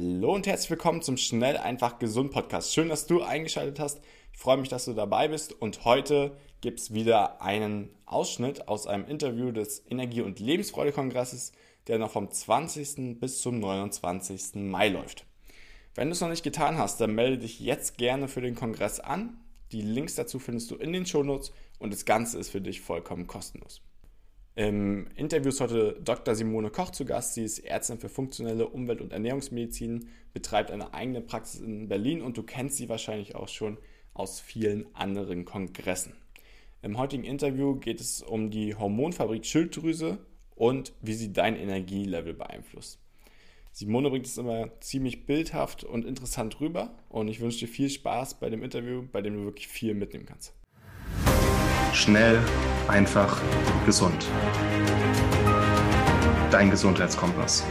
Hallo und herzlich willkommen zum Schnell einfach gesund Podcast. Schön, dass du eingeschaltet hast. Ich freue mich, dass du dabei bist und heute gibt es wieder einen Ausschnitt aus einem Interview des Energie- und Lebensfreude-Kongresses, der noch vom 20. bis zum 29. Mai läuft. Wenn du es noch nicht getan hast, dann melde dich jetzt gerne für den Kongress an. Die Links dazu findest du in den Shownotes und das Ganze ist für dich vollkommen kostenlos. Im Interview ist heute Dr. Simone Koch zu Gast. Sie ist Ärztin für funktionelle Umwelt- und Ernährungsmedizin, betreibt eine eigene Praxis in Berlin und du kennst sie wahrscheinlich auch schon aus vielen anderen Kongressen. Im heutigen Interview geht es um die Hormonfabrik Schilddrüse und wie sie dein Energielevel beeinflusst. Simone bringt es immer ziemlich bildhaft und interessant rüber und ich wünsche dir viel Spaß bei dem Interview, bei dem du wirklich viel mitnehmen kannst. Schnell, einfach, gesund. Dein Gesundheitskompass.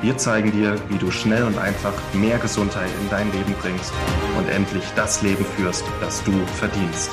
Wir zeigen dir, wie du schnell und einfach mehr Gesundheit in dein Leben bringst und endlich das Leben führst, das du verdienst.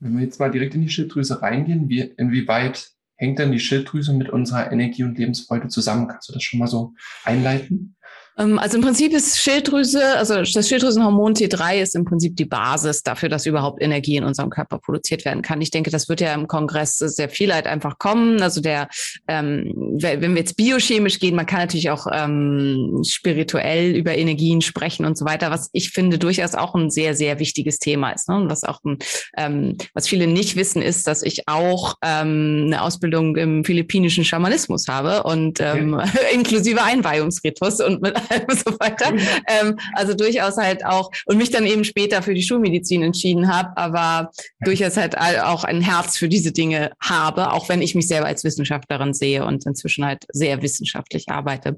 Wenn wir jetzt mal direkt in die Schilddrüse reingehen, wie, inwieweit hängt dann die Schilddrüse mit unserer Energie und Lebensfreude zusammen? Kannst du das schon mal so einleiten? Ähm, also im Prinzip ist Schilddrüse, also das Schilddrüsenhormon T3 ist im Prinzip die Basis dafür, dass überhaupt Energie in unserem Körper produziert werden kann. Ich denke, das wird ja im Kongress sehr viel halt einfach kommen. Also der, ähm, wenn wir jetzt biochemisch gehen, man kann natürlich auch ähm, spirituell über Energien sprechen und so weiter, was ich finde durchaus auch ein sehr, sehr wichtiges Thema ist. Ne? Und was auch ein, ähm, was viele nicht wissen, ist, dass ich auch ähm, eine Ausbildung im philippinischen Schamanismus habe und ähm, ja. inklusive Einweihungsritus und mit und so weiter. Ähm, also durchaus halt auch, und mich dann eben später für die Schulmedizin entschieden habe, aber durchaus halt auch ein Herz für diese Dinge habe, auch wenn ich mich selber als Wissenschaftlerin sehe und inzwischen halt sehr wissenschaftlich arbeite.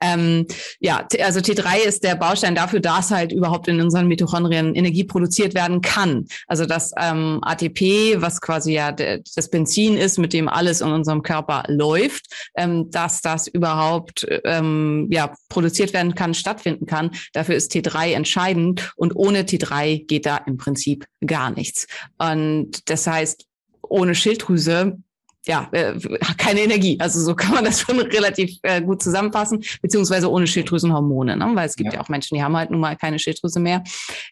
Ähm, ja, also T3 ist der Baustein dafür, dass halt überhaupt in unseren Mitochondrien Energie produziert werden kann. Also das ähm, ATP, was quasi ja das Benzin ist, mit dem alles in unserem Körper läuft, ähm, dass das überhaupt ähm, ja produziert produziert werden kann, stattfinden kann. Dafür ist T3 entscheidend und ohne T3 geht da im Prinzip gar nichts. Und das heißt, ohne Schilddrüse ja, äh, keine Energie. Also so kann man das schon relativ äh, gut zusammenfassen, beziehungsweise ohne Schilddrüsenhormone, ne? weil es gibt ja. ja auch Menschen, die haben halt nun mal keine Schilddrüse mehr.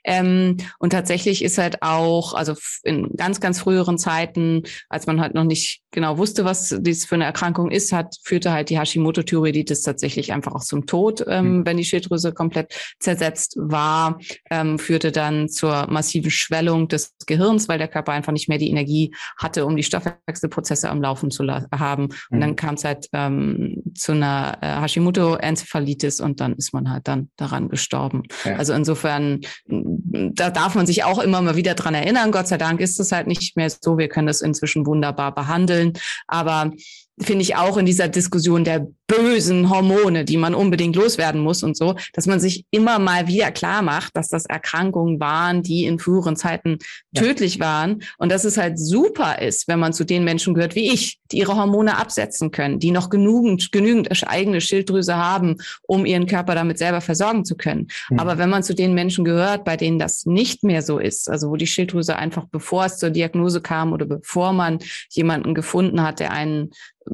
Ähm, und tatsächlich ist halt auch, also in ganz, ganz früheren Zeiten, als man halt noch nicht genau wusste, was dies für eine Erkrankung ist, hat, führte halt die Hashimoto-Thyreoiditis tatsächlich einfach auch zum Tod, ähm, mhm. wenn die Schilddrüse komplett zersetzt war, ähm, führte dann zur massiven Schwellung des Gehirns, weil der Körper einfach nicht mehr die Energie hatte, um die Stoffwechselprozesse am Laufen zu haben. Und dann mhm. kam es halt ähm, zu einer äh, Hashimoto-Enzephalitis und dann ist man halt dann daran gestorben. Ja. Also insofern, da darf man sich auch immer mal wieder dran erinnern. Gott sei Dank ist es halt nicht mehr so. Wir können das inzwischen wunderbar behandeln. Aber finde ich auch in dieser Diskussion der bösen Hormone, die man unbedingt loswerden muss und so, dass man sich immer mal wieder klar macht, dass das Erkrankungen waren, die in früheren Zeiten ja. tödlich waren und dass es halt super ist, wenn man zu den Menschen gehört wie ich, die ihre Hormone absetzen können, die noch genügend, genügend eigene Schilddrüse haben, um ihren Körper damit selber versorgen zu können. Mhm. Aber wenn man zu den Menschen gehört, bei denen das nicht mehr so ist, also wo die Schilddrüse einfach bevor es zur Diagnose kam oder bevor man jemanden gefunden hat, der einen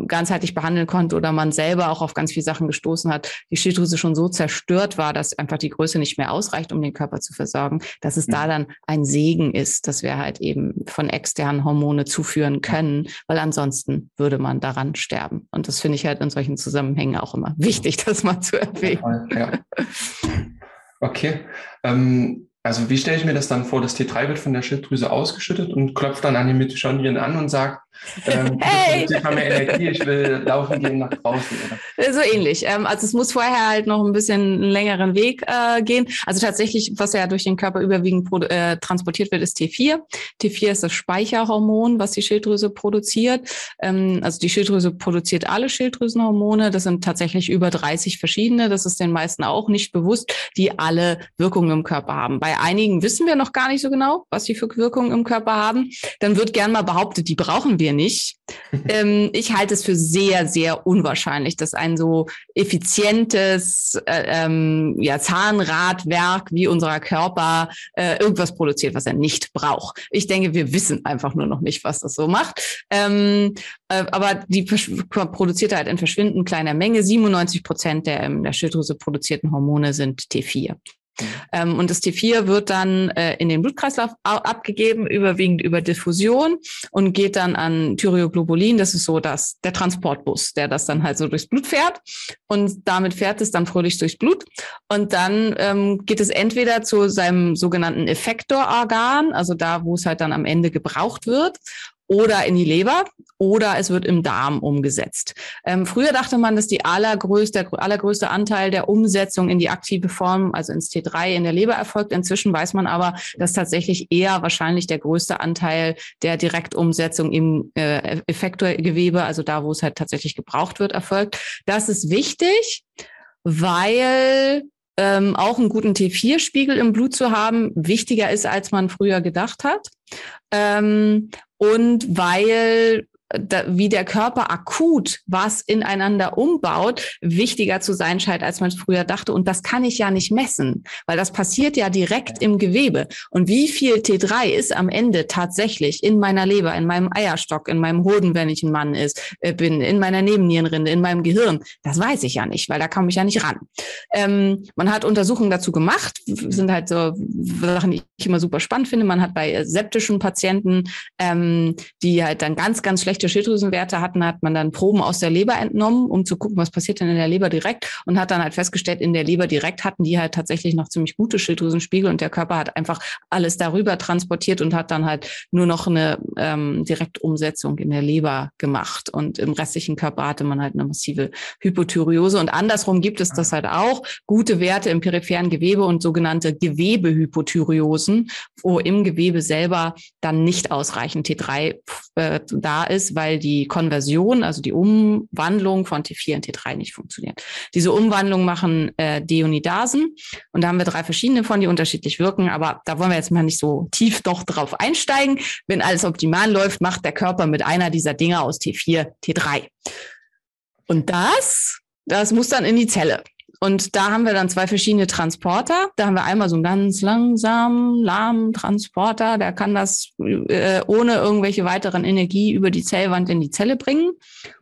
ganzheitlich behandeln konnte oder man selber auch auf ganz viele Sachen gestoßen hat, die Schilddrüse schon so zerstört war, dass einfach die Größe nicht mehr ausreicht, um den Körper zu versorgen, dass es da mhm. dann ein Segen ist, dass wir halt eben von externen Hormone zuführen können, weil ansonsten würde man daran sterben. Und das finde ich halt in solchen Zusammenhängen auch immer wichtig, das mal zu erwähnen. Ja. Okay. Ähm also wie stelle ich mir das dann vor? Das T3 wird von der Schilddrüse ausgeschüttet und klopft dann an die Mitochondrien an und sagt, ähm, hey. ich habe mehr Energie, ich will laufen gehen nach draußen. Oder? So ähnlich. Ähm, also es muss vorher halt noch ein bisschen einen längeren Weg äh, gehen. Also tatsächlich, was ja durch den Körper überwiegend äh, transportiert wird, ist T4. T4 ist das Speicherhormon, was die Schilddrüse produziert. Ähm, also die Schilddrüse produziert alle Schilddrüsenhormone. Das sind tatsächlich über 30 verschiedene. Das ist den meisten auch nicht bewusst, die alle Wirkungen im Körper haben. Bei einigen wissen wir noch gar nicht so genau, was sie für Wirkungen im Körper haben. Dann wird gern mal behauptet, die brauchen wir wir nicht. ähm, ich halte es für sehr, sehr unwahrscheinlich, dass ein so effizientes äh, ähm, ja, Zahnradwerk wie unser Körper äh, irgendwas produziert, was er nicht braucht. Ich denke, wir wissen einfach nur noch nicht, was das so macht. Ähm, äh, aber die produziert halt in verschwindend kleiner Menge. 97 Prozent der in der Schilddrüse produzierten Hormone sind T4. Ähm, und das T4 wird dann äh, in den Blutkreislauf abgegeben, überwiegend über Diffusion und geht dann an Thyroglobulin. Das ist so das, der Transportbus, der das dann halt so durchs Blut fährt. Und damit fährt es dann fröhlich durchs Blut. Und dann ähm, geht es entweder zu seinem sogenannten Effektororgan, also da, wo es halt dann am Ende gebraucht wird, oder in die Leber oder es wird im Darm umgesetzt. Ähm, früher dachte man, dass die allergrößte, der allergrößte Anteil der Umsetzung in die aktive Form, also ins T3 in der Leber erfolgt. Inzwischen weiß man aber, dass tatsächlich eher wahrscheinlich der größte Anteil der Direktumsetzung im äh, Effektorgewebe, also da, wo es halt tatsächlich gebraucht wird, erfolgt. Das ist wichtig, weil ähm, auch einen guten T4-Spiegel im Blut zu haben, wichtiger ist, als man früher gedacht hat. Ähm, und weil da, wie der Körper akut was ineinander umbaut, wichtiger zu sein scheint, als man früher dachte. Und das kann ich ja nicht messen, weil das passiert ja direkt im Gewebe. Und wie viel T3 ist am Ende tatsächlich in meiner Leber, in meinem Eierstock, in meinem Hoden, wenn ich ein Mann ist, äh, bin, in meiner Nebennierenrinde, in meinem Gehirn, das weiß ich ja nicht, weil da komme ich ja nicht ran. Ähm, man hat Untersuchungen dazu gemacht, sind halt so Sachen, die ich immer super spannend finde. Man hat bei septischen Patienten, ähm, die halt dann ganz, ganz schlecht schlechte Schilddrüsenwerte hatten, hat man dann Proben aus der Leber entnommen, um zu gucken, was passiert denn in der Leber direkt und hat dann halt festgestellt, in der Leber direkt hatten die halt tatsächlich noch ziemlich gute Schilddrüsenspiegel und der Körper hat einfach alles darüber transportiert und hat dann halt nur noch eine ähm, Direktumsetzung in der Leber gemacht und im restlichen Körper hatte man halt eine massive Hypothyreose und andersrum gibt es das halt auch, gute Werte im peripheren Gewebe und sogenannte Gewebehypothyreosen, wo im Gewebe selber dann nicht ausreichend T3 äh, da ist ist, weil die Konversion, also die Umwandlung von T4 in T3 nicht funktioniert. Diese Umwandlung machen äh, Deonidasen und da haben wir drei verschiedene von, die unterschiedlich wirken, aber da wollen wir jetzt mal nicht so tief doch drauf einsteigen. Wenn alles optimal läuft, macht der Körper mit einer dieser Dinge aus T4 T3. Und das, das muss dann in die Zelle. Und da haben wir dann zwei verschiedene Transporter. Da haben wir einmal so einen ganz langsamen, lahmen Transporter, der kann das äh, ohne irgendwelche weiteren Energie über die Zellwand in die Zelle bringen.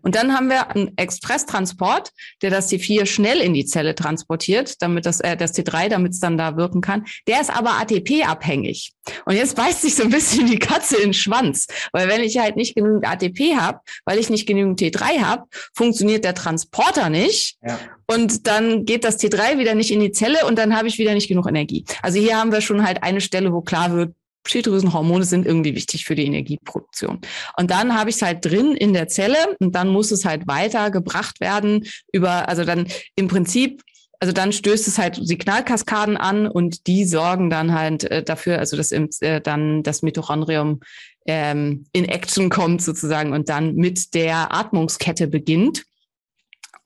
Und dann haben wir einen Expresstransport, der das T4 schnell in die Zelle transportiert, damit das, äh, das T3, damit es dann da wirken kann. Der ist aber ATP-abhängig. Und jetzt beißt sich so ein bisschen die Katze in den Schwanz, weil wenn ich halt nicht genügend ATP habe, weil ich nicht genügend T3 habe, funktioniert der Transporter nicht. Ja. Und dann geht das T3 wieder nicht in die Zelle und dann habe ich wieder nicht genug Energie. Also hier haben wir schon halt eine Stelle, wo klar wird, Schilddrüsenhormone sind irgendwie wichtig für die Energieproduktion. Und dann habe ich es halt drin in der Zelle und dann muss es halt weitergebracht werden über, also dann im Prinzip also dann stößt es halt Signalkaskaden an und die sorgen dann halt äh, dafür, also dass im, äh, dann das Mitochondrium ähm, in Action kommt sozusagen und dann mit der Atmungskette beginnt.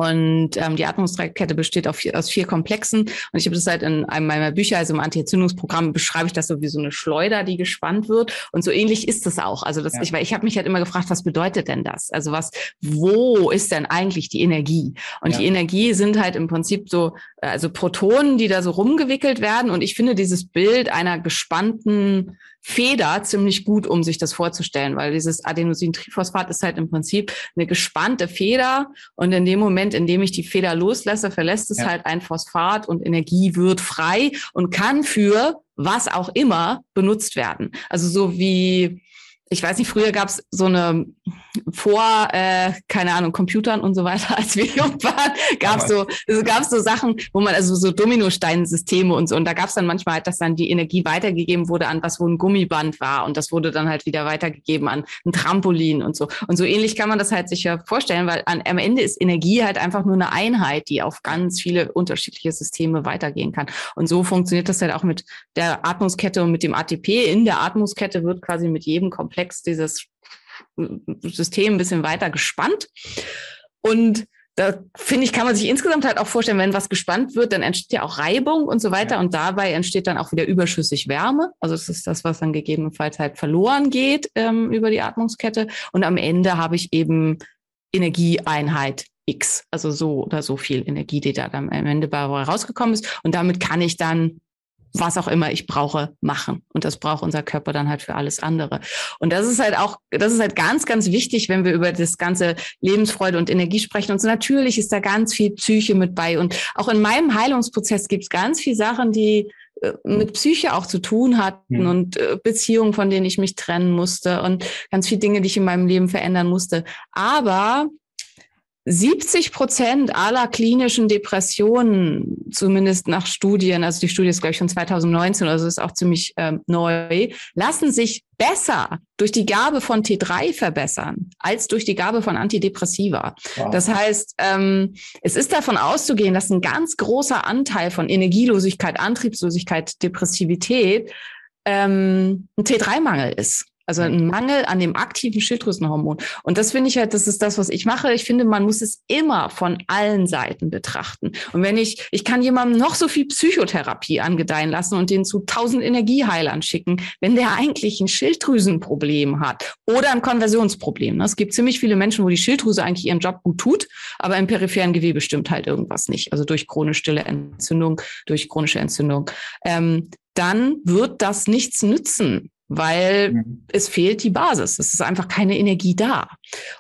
Und ähm, die Atmungskette besteht vier, aus vier Komplexen. Und ich habe das halt in einem meiner Bücher, also im Anti-Entzündungsprogramm, beschreibe ich das so wie so eine Schleuder, die gespannt wird. Und so ähnlich ist es auch. Also das, ja. ich, weil ich habe mich halt immer gefragt, was bedeutet denn das? Also was, wo ist denn eigentlich die Energie? Und ja. die Energie sind halt im Prinzip so, also Protonen, die da so rumgewickelt werden. Und ich finde dieses Bild einer gespannten Feder ziemlich gut, um sich das vorzustellen, weil dieses Adenosintriphosphat ist halt im Prinzip eine gespannte Feder und in dem Moment, in dem ich die Feder loslasse, verlässt es ja. halt ein Phosphat und Energie wird frei und kann für was auch immer benutzt werden. Also so wie ich weiß nicht, früher gab es so eine vor, äh, keine Ahnung, Computern und so weiter, als wir jung waren, gab es so, also gab's so Sachen, wo man, also so Dominosteinsysteme und so, und da gab es dann manchmal halt, dass dann die Energie weitergegeben wurde an was, wo ein Gummiband war und das wurde dann halt wieder weitergegeben an ein Trampolin und so. Und so ähnlich kann man das halt sich ja vorstellen, weil an, am Ende ist Energie halt einfach nur eine Einheit, die auf ganz viele unterschiedliche Systeme weitergehen kann. Und so funktioniert das halt auch mit der Atmungskette und mit dem ATP. In der Atmungskette wird quasi mit jedem Komplex dieses System ein bisschen weiter gespannt. Und da finde ich, kann man sich insgesamt halt auch vorstellen, wenn was gespannt wird, dann entsteht ja auch Reibung und so weiter. Ja. Und dabei entsteht dann auch wieder überschüssig Wärme. Also das ist das, was dann gegebenenfalls halt verloren geht ähm, über die Atmungskette. Und am Ende habe ich eben Energieeinheit X, also so oder so viel Energie, die da dann am Ende bei rausgekommen ist. Und damit kann ich dann was auch immer ich brauche, machen. Und das braucht unser Körper dann halt für alles andere. Und das ist halt auch, das ist halt ganz, ganz wichtig, wenn wir über das ganze Lebensfreude und Energie sprechen. Und so natürlich ist da ganz viel Psyche mit bei. Und auch in meinem Heilungsprozess gibt es ganz viele Sachen, die äh, mit Psyche auch zu tun hatten mhm. und äh, Beziehungen, von denen ich mich trennen musste und ganz viele Dinge, die ich in meinem Leben verändern musste. Aber 70 Prozent aller klinischen Depressionen, zumindest nach Studien, also die Studie ist, glaube ich, von 2019, also ist auch ziemlich ähm, neu, lassen sich besser durch die Gabe von T3 verbessern als durch die Gabe von Antidepressiva. Wow. Das heißt, ähm, es ist davon auszugehen, dass ein ganz großer Anteil von Energielosigkeit, Antriebslosigkeit, Depressivität ähm, ein T3-Mangel ist. Also ein Mangel an dem aktiven Schilddrüsenhormon. Und das finde ich halt, das ist das, was ich mache. Ich finde, man muss es immer von allen Seiten betrachten. Und wenn ich, ich kann jemandem noch so viel Psychotherapie angedeihen lassen und den zu tausend Energieheilern schicken, wenn der eigentlich ein Schilddrüsenproblem hat oder ein Konversionsproblem. Ne? Es gibt ziemlich viele Menschen, wo die Schilddrüse eigentlich ihren Job gut tut, aber im peripheren Gewebe stimmt halt irgendwas nicht. Also durch chronisch stille Entzündung, durch chronische Entzündung. Ähm, dann wird das nichts nützen weil mhm. es fehlt die Basis. Es ist einfach keine Energie da.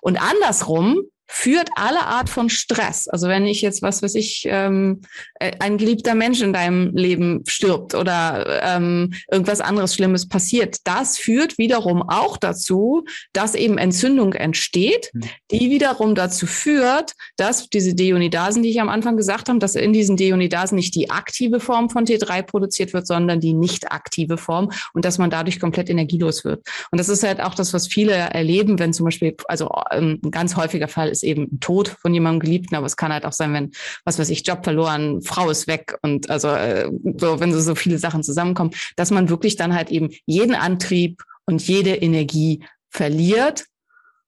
Und andersrum führt alle Art von Stress. Also wenn ich jetzt, was weiß ich, ähm, äh, ein geliebter Mensch in deinem Leben stirbt oder ähm, irgendwas anderes Schlimmes passiert, das führt wiederum auch dazu, dass eben Entzündung entsteht, hm. die wiederum dazu führt, dass diese Deonidasen, die ich am Anfang gesagt habe, dass in diesen Deonidasen nicht die aktive Form von T3 produziert wird, sondern die nicht aktive Form und dass man dadurch komplett energielos wird. Und das ist halt auch das, was viele erleben, wenn zum Beispiel, also ähm, ein ganz häufiger Fall ist ist eben Tod von jemandem Geliebten, aber es kann halt auch sein, wenn, was weiß ich, Job verloren, Frau ist weg und also äh, so, wenn so, so viele Sachen zusammenkommen, dass man wirklich dann halt eben jeden Antrieb und jede Energie verliert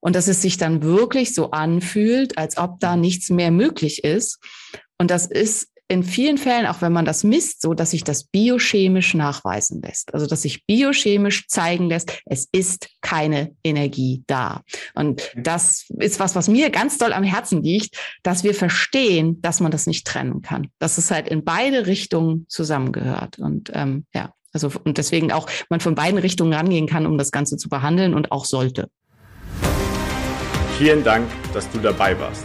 und dass es sich dann wirklich so anfühlt, als ob da nichts mehr möglich ist. Und das ist in vielen Fällen, auch wenn man das misst, so, dass sich das biochemisch nachweisen lässt. Also, dass sich biochemisch zeigen lässt, es ist keine Energie da. Und das ist was, was mir ganz doll am Herzen liegt, dass wir verstehen, dass man das nicht trennen kann. Dass es halt in beide Richtungen zusammengehört. Und ähm, ja, also und deswegen auch man von beiden Richtungen rangehen kann, um das Ganze zu behandeln und auch sollte. Vielen Dank, dass du dabei warst